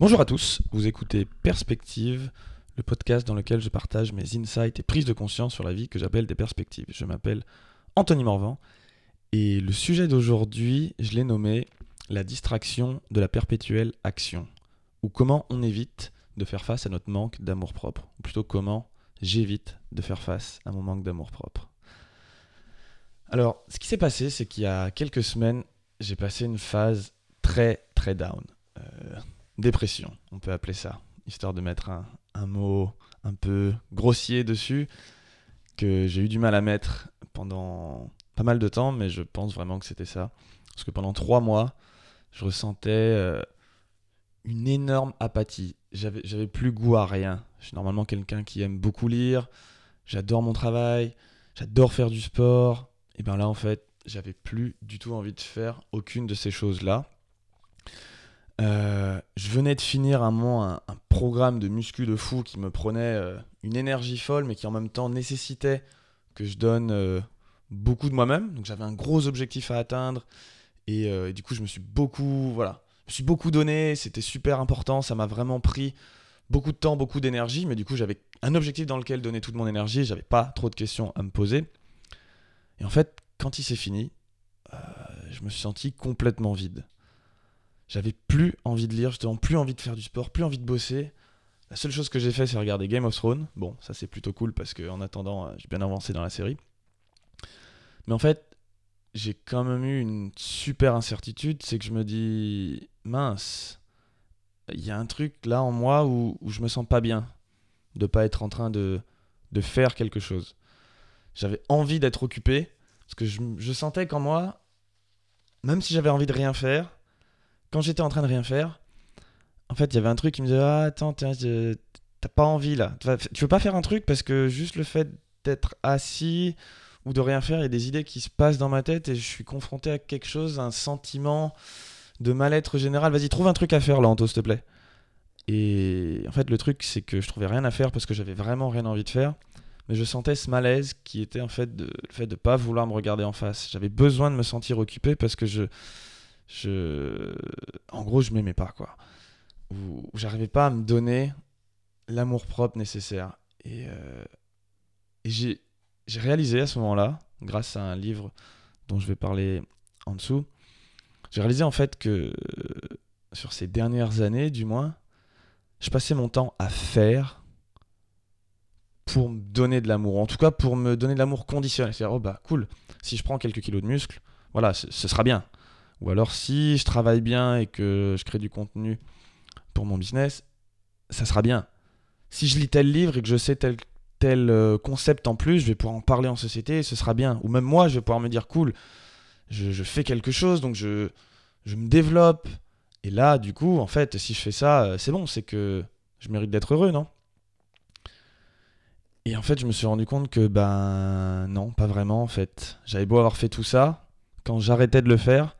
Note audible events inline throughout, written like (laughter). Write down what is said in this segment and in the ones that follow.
Bonjour à tous, vous écoutez Perspective, le podcast dans lequel je partage mes insights et prises de conscience sur la vie que j'appelle des perspectives. Je m'appelle Anthony Morvan et le sujet d'aujourd'hui, je l'ai nommé la distraction de la perpétuelle action, ou comment on évite de faire face à notre manque d'amour-propre, ou plutôt comment j'évite de faire face à mon manque d'amour-propre. Alors, ce qui s'est passé, c'est qu'il y a quelques semaines, j'ai passé une phase très très down. Euh, dépression, on peut appeler ça, histoire de mettre un, mot un peu grossier dessus, que j'ai eu du mal à mettre pendant pas mal de temps, mais je pense vraiment que c'était ça. Parce que pendant trois mois, je ressentais euh, une énorme apathie. J'avais, j'avais plus goût à rien. Je suis normalement quelqu'un qui aime beaucoup lire, j'adore mon travail, j'adore faire du sport. Et bien là, en fait, j'avais plus du tout envie de faire aucune de ces choses-là. Euh, je venais de finir un moment un, programme de muscu de fou qui me prenait euh, une énergie folle, mais qui en même temps nécessitait que je donne euh, beaucoup de moi-même. Donc j'avais un gros objectif à atteindre, et, et, du coup je me suis beaucoup, voilà, je me suis beaucoup donné. C'était super important, ça m'a vraiment pris beaucoup de temps, beaucoup d'énergie, mais du coup j'avais un objectif dans lequel donner toute mon énergie. J'avais pas trop de questions à me poser. Et en fait, quand il s'est fini, je me suis senti complètement vide. J'avais plus envie de lire, justement plus envie de faire du sport, plus envie de bosser. La seule chose que j'ai fait, c'est regarder Game of Thrones. Bon, ça c'est plutôt cool parce qu'en attendant, euh, j'ai bien avancé dans la série. Mais en fait, j'ai quand même eu une super incertitude, c'est que je me dis, mince, il y a un truc là en moi où, où je me sens pas bien de pas être en train de, de faire quelque chose. J'avais envie d'être occupé, parce que je, je sentais qu'en moi, même si j'avais envie de rien faire, quand j'étais en train de rien faire, en fait, il y avait un truc qui me disait Ah, attends, t'as pas envie là. Tu veux pas faire un truc parce que juste le fait d'être assis ou de rien faire, il y a des idées qui se passent dans ma tête et je suis confronté à quelque chose, un sentiment de mal-être général. Vas-y, trouve un truc à faire là, Anto, s'il te plaît. Et en fait, le truc, c'est que je trouvais rien à faire parce que j'avais vraiment rien envie de faire. Mais je sentais ce malaise qui était en fait de, le fait de pas vouloir me regarder en face. J'avais besoin de me sentir occupé parce que je, je, en gros, je m'aimais pas quoi. Ou, j'arrivais pas à me donner l'amour propre nécessaire. Et, euh, j'ai, réalisé à ce moment-là, grâce à un livre dont je vais parler en dessous, j'ai réalisé en fait que sur ces dernières années, du moins, je passais mon temps à faire pour me donner de l'amour. En tout cas, pour me donner de l'amour conditionnel. C'est-à-dire, oh bah cool, si je prends quelques kilos de muscles, voilà, ce sera bien. Ou alors, si je travaille bien et que je crée du contenu pour mon business, ça sera bien. Si je lis tel livre et que je sais tel, tel euh, concept en plus, je vais pouvoir en parler en société et ce sera bien. Ou même moi, je vais pouvoir me dire, cool, je, fais quelque chose, donc je, je me développe. Et là, du coup, en fait, si je fais ça, euh, c'est bon, c'est que je mérite d'être heureux, non? Et en fait, je me suis rendu compte que, ben non, pas vraiment en fait. J'avais beau avoir fait tout ça, quand j'arrêtais de le faire,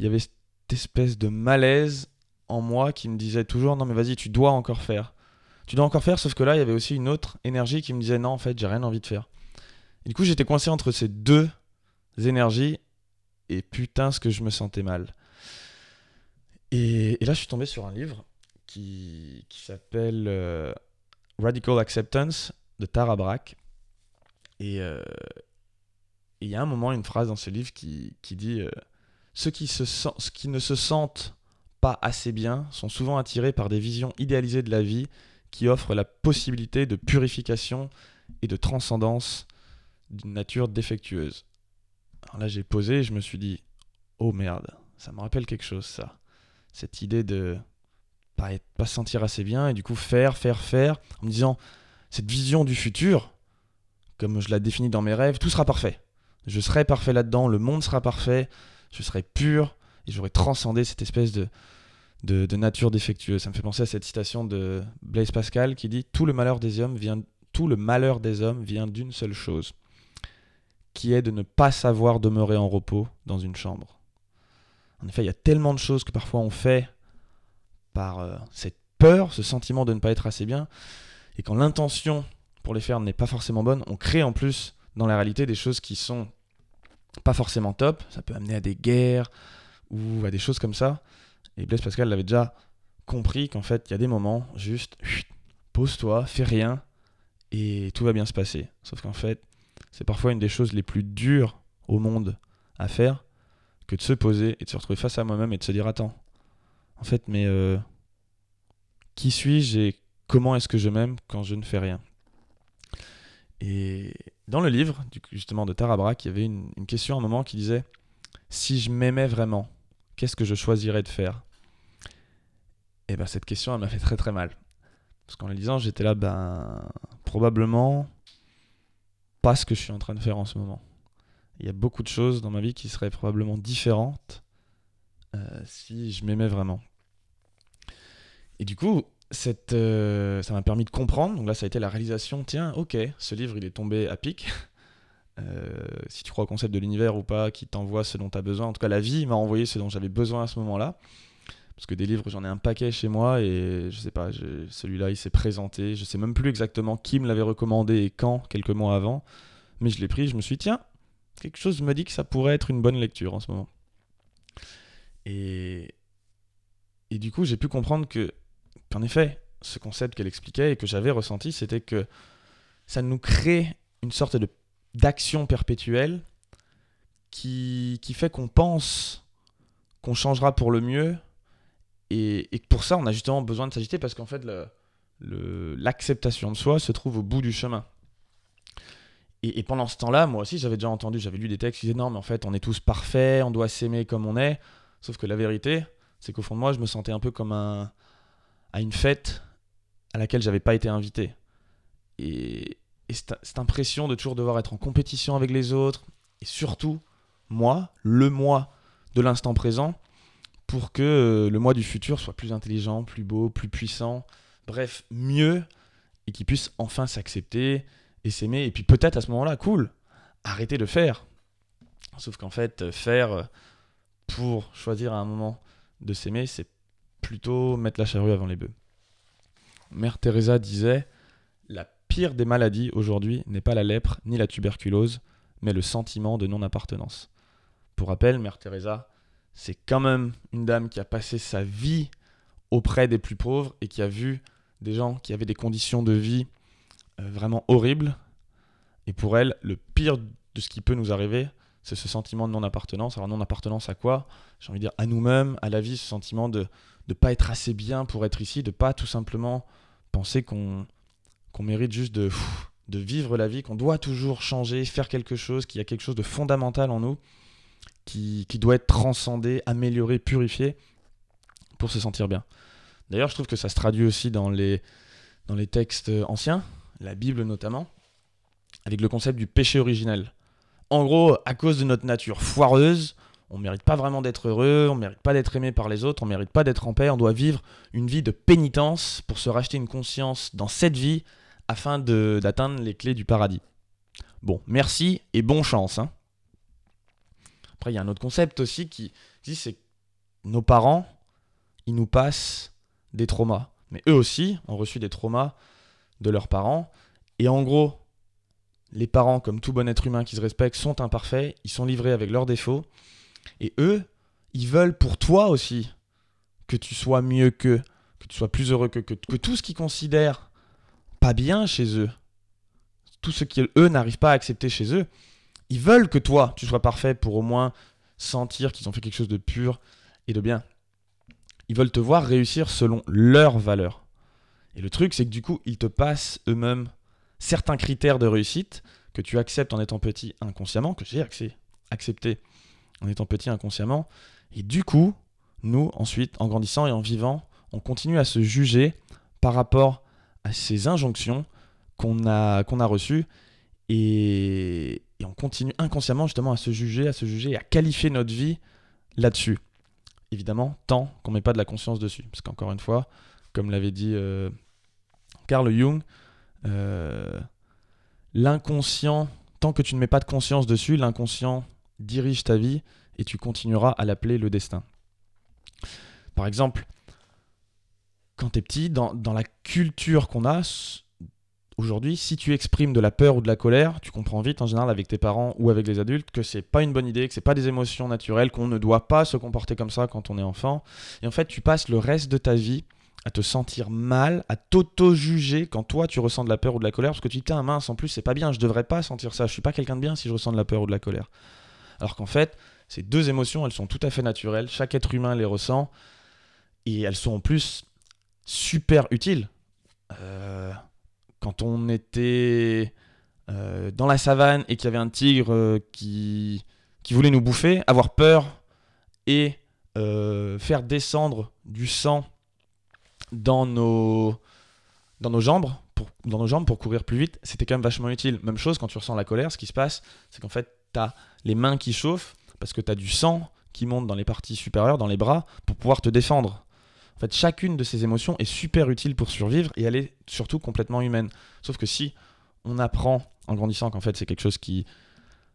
il y avait cette espèce de malaise en moi qui me disait toujours non mais vas-y, tu dois encore faire. Tu dois encore faire, sauf que là, il y avait aussi une autre énergie qui me disait non, en fait, j'ai rien envie de faire. Du coup, j'étais coincé entre ces deux énergies et putain, ce que je me sentais mal. Et, là, je suis tombé sur un livre qui, qui s'appelle euh, Radical Acceptance de Tara Brach. Et il euh, y a un moment, une phrase dans ce livre qui, qui dit euh, ceux, qui ne se sentent pas assez bien sont souvent attirés par des visions idéalisées de la vie qui offrent la possibilité de purification et de transcendance d'une nature défectueuse. Alors là, j'ai posé et je me suis dit oh merde, ça me rappelle quelque chose, ça. Cette idée de pas, être, pas se sentir assez bien et du coup faire, faire, faire, en me disant cette vision du futur, comme je la définis dans mes rêves, tout sera parfait. Je serai parfait là-dedans, le monde sera parfait, je serai pur et j'aurai transcendé cette espèce de, de, de, nature défectueuse. Ça me fait penser à cette citation de Blaise Pascal qui dit tout le malheur des hommes vient tout le malheur des hommes vient d'une seule chose, qui est de ne pas savoir demeurer en repos dans une chambre. En effet, il y a tellement de choses que parfois on fait par euh, cette peur, ce sentiment de ne pas être assez bien, et quand l'intention pour les faire n'est pas forcément bonne, on crée en plus dans la réalité des choses qui sont pas forcément top. Ça peut amener à des guerres ou à des choses comme ça. Et Blaise Pascal l'avait déjà compris qu'en fait, il y a des moments, juste, pose-toi, fais rien, et tout va bien se passer. Sauf qu'en fait, c'est parfois une des choses les plus dures au monde à faire que de se poser et de se retrouver face à moi-même et de se dire attends, en fait, mais euh, qui suis-je et comment est-ce que je m'aime quand je ne fais rien? Et dans le livre, justement, de Tara il y avait une, question à un moment qui disait si je m'aimais vraiment, qu'est-ce que je choisirais de faire? Et bien cette question, elle m'a fait très très mal. Parce qu'en la lisant, j'étais là, ben, probablement pas ce que je suis en train de faire en ce moment. Il y a beaucoup de choses dans ma vie qui seraient probablement différentes euh, si je m'aimais vraiment. Et du coup, euh, ça m'a permis de comprendre. Donc là, ça a été la réalisation. Tiens, ok, ce livre, il est tombé à pic. (laughs) Euh, si tu crois au concept de l'univers ou pas, qui t'envoie ce dont tu as besoin. En tout cas, la vie m'a envoyé ce dont j'avais besoin à ce moment-là. Parce que des livres, j'en ai un paquet chez moi et je sais pas, celui-là, il s'est présenté. Je sais même plus exactement qui me l'avait recommandé et quand, quelques mois avant. Mais je l'ai pris, je me suis dit, tiens, quelque chose me dit que ça pourrait être une bonne lecture en ce moment. Et, et du coup, j'ai pu comprendre que, qu'en effet, ce concept qu'elle expliquait et que j'avais ressenti, c'était que ça nous crée une sorte de, d'action perpétuelle qui, qui fait qu'on pense qu'on changera pour le mieux. Et, et pour ça, on a justement besoin de s'agiter parce qu'en fait, le, l'acceptation de soi se trouve au bout du chemin. Et, pendant ce temps-là, moi aussi, j'avais déjà entendu, j'avais lu des textes qui disaient non, mais en fait, on est tous parfaits, on doit s'aimer comme on est. Sauf que la vérité, c'est qu'au fond de moi, je me sentais un peu comme un, à une fête à laquelle j'avais pas été invité. Et, cette, impression de toujours devoir être en compétition avec les autres, et surtout, moi, le moi de l'instant présent, pour que euh, le moi du futur soit plus intelligent, plus beau, plus puissant, bref, mieux, et qu'il puisse enfin s'accepter et s'aimer. Et puis peut-être à ce moment-là, cool, arrêter de faire. Sauf qu'en fait, faire pour choisir à un moment de s'aimer, c'est plutôt mettre la charrue avant les bœufs. Mère Teresa disait La pire des maladies aujourd'hui n'est pas la lèpre ni la tuberculose, mais le sentiment de non-appartenance. Pour rappel, Mère Teresa, c'est quand même une dame qui a passé sa vie auprès des plus pauvres et qui a vu des gens qui avaient des conditions de vie euh, vraiment horribles. Et pour elle, le pire de ce qui peut nous arriver, c'est ce sentiment de non-appartenance. Alors non-appartenance à quoi? J'ai envie de dire à nous-mêmes, à la vie, ce sentiment de ne pas être assez bien pour être ici, de pas tout simplement penser qu'on mérite juste de, de vivre la vie, qu'on doit toujours changer, faire quelque chose, qu'il y a quelque chose de fondamental en nous, qui, qui doit être transcendé, amélioré, purifié, pour se sentir bien. D'ailleurs, je trouve que ça se traduit aussi dans les, dans les textes anciens, la Bible notamment, avec le concept du péché originel. En gros, à cause de notre nature foireuse, on ne mérite pas vraiment d'être heureux, on ne mérite pas d'être aimé par les autres, on ne mérite pas d'être en paix, on doit vivre une vie de pénitence pour se racheter une conscience dans cette vie afin d'atteindre les clés du paradis. Bon, merci et bonne chance. Hein. Après, il y a un autre concept aussi qui dit c'est nos parents, ils nous passent des traumas. Mais eux aussi ont reçu des traumas de leurs parents. Et en gros, les parents, comme tout bon être humain qui se respecte, sont imparfaits, ils sont livrés avec leurs défauts, et eux, ils veulent pour toi aussi que tu sois mieux qu'eux, que tu sois plus heureux que, que, que tout ce qu'ils considèrent pas bien chez eux, tout ce qu'eux n'arrivent pas à accepter chez eux, ils veulent que toi, tu sois parfait pour au moins sentir qu'ils ont fait quelque chose de pur et de bien. Ils veulent te voir réussir selon leurs valeurs. Et le truc, c'est que du coup, ils te passent eux-mêmes certains critères de réussite que tu acceptes en étant petit inconsciemment, que j'ai accepté en étant petit inconsciemment. Et du coup, nous, ensuite, en grandissant et en vivant, on continue à se juger par rapport à ces injonctions qu'on a, a reçues. Et, et, on continue inconsciemment justement à se juger, à se juger, à qualifier notre vie là-dessus. Évidemment, tant qu'on ne met pas de la conscience dessus. Parce qu'encore une fois, comme l'avait dit euh, Carl Jung, euh, l'inconscient, tant que tu ne mets pas de conscience dessus, l'inconscient dirige ta vie et tu continueras à l'appeler le destin. Par exemple, quand tu es petit, dans, dans la culture qu'on a aujourd'hui, si tu exprimes de la peur ou de la colère, tu comprends vite en général avec tes parents ou avec les adultes que c'est pas une bonne idée, que c'est pas des émotions naturelles, qu'on ne doit pas se comporter comme ça quand on est enfant. Et en fait, tu passes le reste de ta vie à te sentir mal, à t'auto-juger quand toi tu ressens de la peur ou de la colère, parce que tu te dis, mince, en plus c'est pas bien, je devrais pas sentir ça, je suis pas quelqu'un de bien si je ressens de la peur ou de la colère. Alors qu'en fait, ces deux émotions, elles sont tout à fait naturelles, chaque être humain les ressent, et elles sont en plus super utiles. Euh, quand on était euh, dans la savane et qu'il y avait un tigre euh, qui, voulait nous bouffer, avoir peur et faire descendre du sang dans nos, dans nos jambes, pour, dans nos jambes pour courir plus vite, c'était quand même vachement utile. Même chose quand tu ressens la colère, ce qui se passe, c'est qu'en fait, tu as les mains qui chauffent parce que tu as du sang qui monte dans les parties supérieures, dans les bras, pour pouvoir te défendre. En fait, chacune de ces émotions est super utile pour survivre et elle est surtout complètement humaine. Sauf que si on apprend en grandissant qu'en fait c'est quelque chose qui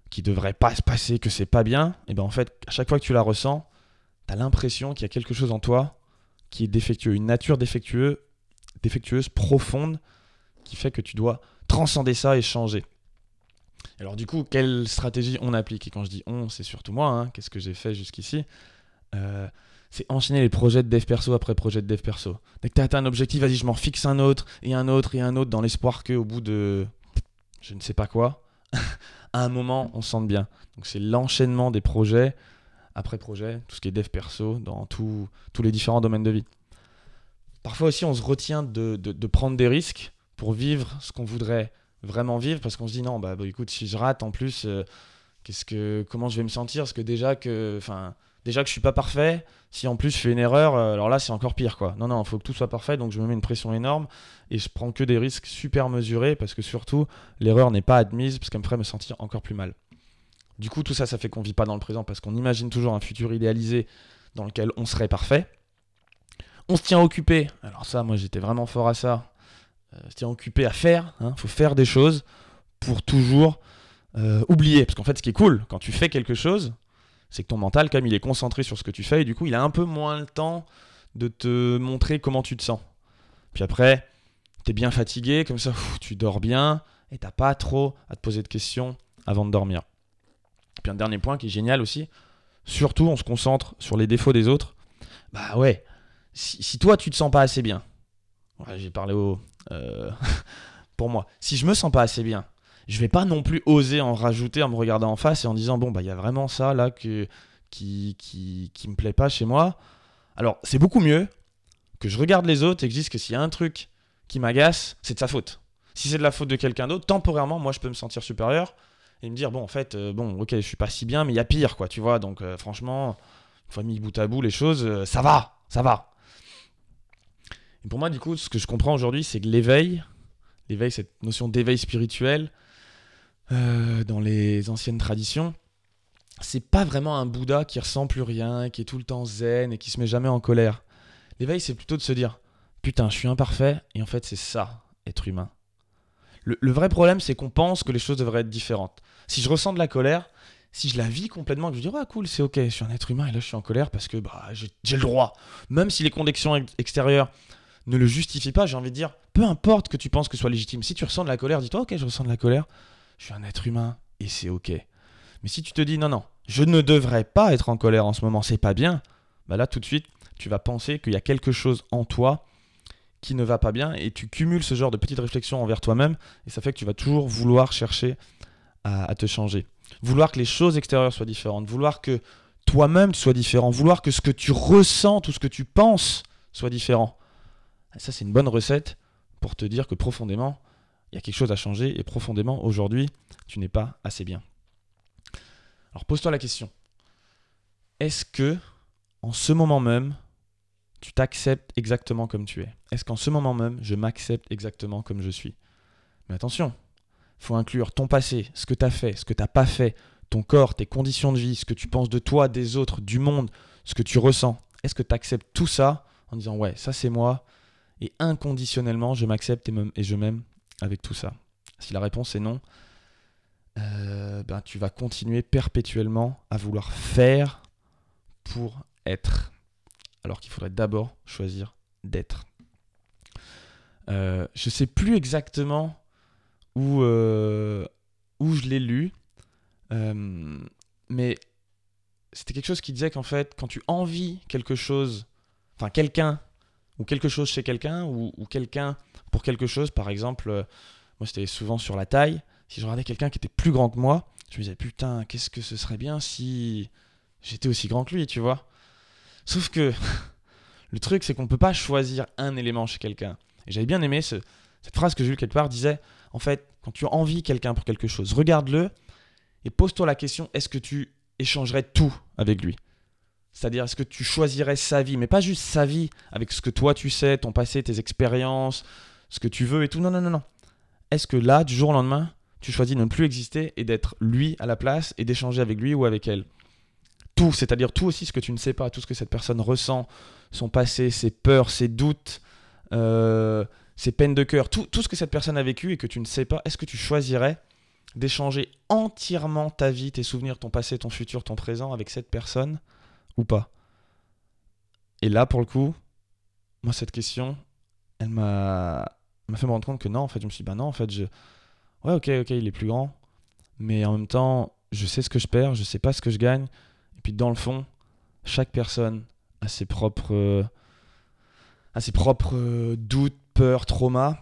qui devrait pas se passer, que c'est pas bien, et ben en fait, à chaque fois que tu la ressens, tu as l'impression qu'il y a quelque chose en toi qui est défectueux, une nature défectueuse, défectueuse profonde qui fait que tu dois transcender ça et changer. Alors du coup, quelle stratégie on applique? Et quand je dis on, c'est surtout moi, hein. qu'est-ce que j'ai fait jusqu'ici? Euh, C'est enchaîner les projets de dev perso après projet de dev perso. Dès que tu as atteint un objectif, vas-y, je m'en fixe un autre, et un autre, et un autre, dans l'espoir qu'au bout de je ne sais pas quoi, (laughs) à un moment, on se sente bien. Donc c'est l'enchaînement des projets après projet, tout ce qui est dev perso, dans tous les différents domaines de vie. Parfois aussi, on se retient de, prendre des risques pour vivre ce qu'on voudrait vraiment vivre, parce qu'on se dit non, bah, bah, écoute, si je rate en plus, euh, qu'est-ce que, comment je vais me sentir? Parce que déjà que, enfin, déjà que je suis pas parfait, si en plus je fais une erreur, euh, alors là c'est encore pire quoi. Non non, il faut que tout soit parfait, donc je me mets une pression énorme et je prends que des risques super mesurés parce que surtout l'erreur n'est pas admise parce qu'elle me ferait me sentir encore plus mal. Du coup, tout ça, ça fait qu'on vit pas dans le présent parce qu'on imagine toujours un futur idéalisé dans lequel on serait parfait. On se tient occupé. Alors ça, moi, j'étais vraiment fort à ça. Euh, se tient occupé à faire. Il hein. faut faire des choses pour toujours euh, oublier. Parce qu'en fait, ce qui est cool quand tu fais quelque chose, c'est que ton mental, même, il est concentré sur ce que tu fais et du coup, il a un peu moins le temps de te montrer comment tu te sens. Puis après, tu es bien fatigué, comme ça, tu dors bien et t'as pas trop à te poser de questions avant de dormir. Puis un dernier point qui est génial aussi, surtout on se concentre sur les défauts des autres. Bah ouais, si, toi tu te sens pas assez bien, j'ai parlé au, euh, (laughs) pour moi, si je me sens pas assez bien, je vais pas non plus oser en rajouter en me regardant en face et en disant bon bah il y a vraiment ça là que, qui, qui, qui me plaît pas chez moi. Alors c'est beaucoup mieux que je regarde les autres et que je dise que s'il y a un truc qui m'agace, c'est de sa faute. Si c'est de la faute de quelqu'un d'autre, temporairement, moi je peux me sentir supérieur et me dire bon en fait euh, bon ok je suis pas si bien mais il y a pire quoi tu vois donc euh, franchement une fois mis bout à bout les choses ça va ça va pour moi du coup ce que je comprends aujourd'hui c'est que l'éveil l'éveil cette notion d'éveil spirituel dans les anciennes traditions c'est pas vraiment un Bouddha qui ressent plus rien qui est tout le temps zen et qui se met jamais en colère l'éveil c'est plutôt de se dire putain je suis imparfait et en fait c'est ça être humain le, vrai problème, c'est qu'on pense que les choses devraient être différentes. Si je ressens de la colère, si je la vis complètement, que je dis, ah cool, c'est ok, je suis un être humain et là je suis en colère parce que bah, j'ai le droit. Même si les conditions extérieures ne le justifient pas, j'ai envie de dire, peu importe que tu penses que ce soit légitime. Si tu ressens de la colère, dis-toi, ok, je ressens de la colère, je suis un être humain et c'est ok. Mais si tu te dis, non, non, je ne devrais pas être en colère en ce moment, c'est pas bien, bah là tout de suite, tu vas penser qu'il y a quelque chose en toi qui ne va pas bien et tu cumules ce genre de petites réflexions envers toi-même et ça fait que tu vas toujours vouloir chercher à, te changer. Vouloir que les choses extérieures soient différentes, vouloir que toi-même sois différent, vouloir que ce que tu ressens, tout ce que tu penses soit différent. Ça, c'est une bonne recette pour te dire que profondément, il y a quelque chose à changer et profondément, aujourd'hui, tu n'es pas assez bien. Alors pose-toi la question. Est-ce que, en ce moment même, tu t'acceptes exactement comme tu es? Est-ce qu'en ce moment même, je m'accepte exactement comme je suis? Mais attention, il faut inclure ton passé, ce que tu as fait, ce que tu n'as pas fait, ton corps, tes conditions de vie, ce que tu penses de toi, des autres, du monde, ce que tu ressens. Est-ce que tu acceptes tout ça en disant ouais, ça c'est moi et inconditionnellement je m'accepte et, je m'aime avec tout ça Si la réponse est non, euh, ben, tu vas continuer perpétuellement à vouloir faire pour être alors qu'il faudrait d'abord choisir d'être. Euh, je sais plus exactement où, euh, où je l'ai lu, euh, mais c'était quelque chose qui disait qu'en fait, quand tu envies quelque chose, enfin quelqu'un ou quelque chose chez quelqu'un, ou, ou quelqu'un pour quelque chose. Par exemple, euh, moi c'était souvent sur la taille. Si je regardais quelqu'un qui était plus grand que moi, je me disais putain, qu'est-ce que ce serait bien si j'étais aussi grand que lui, tu vois. Sauf que (laughs) le truc, c'est qu'on peut pas choisir un élément chez quelqu'un. Et j'avais bien aimé ce- cette phrase que j'ai lue quelque part, disait, en fait, quand tu envies quelqu'un pour quelque chose, regarde-le et pose-toi la question, est-ce que tu échangerais tout avec lui? C'est-à-dire, est-ce que tu choisirais sa vie, mais pas juste sa vie, avec ce que toi tu sais, ton passé, tes expériences, ce que tu veux et tout. Non, non, non, non. Est-ce que là, du jour au lendemain, tu choisis de ne plus exister et d'être lui à la place et d'échanger avec lui ou avec elle? Tout, c'est-à-dire tout aussi ce que tu ne sais pas, tout ce que cette personne ressent, son passé, ses peurs, ses doutes, euh, ses peines de cœur, tout, tout ce que cette personne a vécu et que tu ne sais pas, est-ce que tu choisirais d'échanger entièrement ta vie, tes souvenirs, ton passé, ton futur, ton présent avec cette personne ou pas. Et là, pour le coup, moi, cette question, elle m'a fait me rendre compte que non, en fait, je me suis dit, bah non, en fait, je... Ouais, ok, ok, il est plus grand, mais en même temps, je sais ce que je perds, je sais pas ce que je gagne, et puis dans le fond, chaque personne a ses propres, a ses propres doutes, peurs, traumas,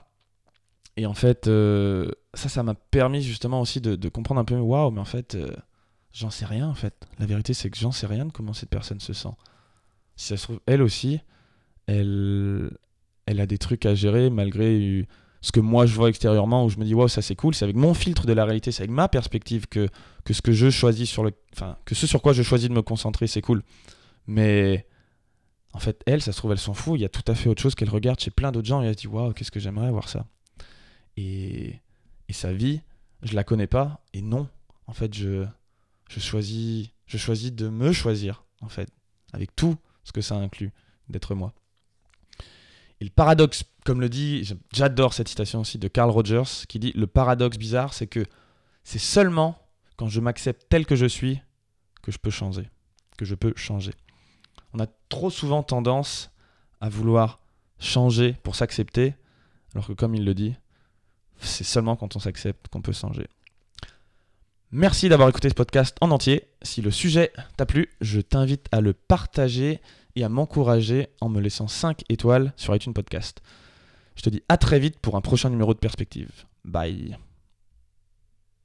et en fait, euh, ça, ça m'a permis justement aussi de, de comprendre un peu, waouh, mais en fait, euh, j'en sais rien, en fait. La vérité, c'est que j'en sais rien de comment cette personne se sent. Si ça se trouve, elle aussi, elle, elle a des trucs à gérer malgré ce que moi je vois extérieurement où je me dis waouh ça c'est cool. C'est avec mon filtre de la réalité c'est avec ma perspective que, que ce que je choisis sur le enfin que ce sur quoi je choisis de me concentrer c'est cool. Mais en fait elle ça se trouve elle s'en fout. Il y a tout à fait autre chose qu'elle regarde chez plein d'autres gens et elle se dit waouh qu'est-ce que j'aimerais voir ça. Et, et sa vie je la connais pas. Et non en fait je je choisis de me choisir en fait avec tout ce que ça inclut d'être moi et le paradoxe, comme le dit, j'adore cette citation aussi de Carl Rogers, qui dit Le paradoxe bizarre, c'est que c'est seulement quand je m'accepte tel que je suis que je peux changer. Que je peux changer. On a trop souvent tendance à vouloir changer pour s'accepter, alors que comme il le dit, c'est seulement quand on s'accepte qu'on peut changer. Merci d'avoir écouté ce podcast en entier. Si le sujet t'a plu, je t'invite à le partager et à m'encourager en me laissant 5 étoiles sur iTunes Podcast. Je te dis à très vite pour un prochain numéro de Perspective. Bye.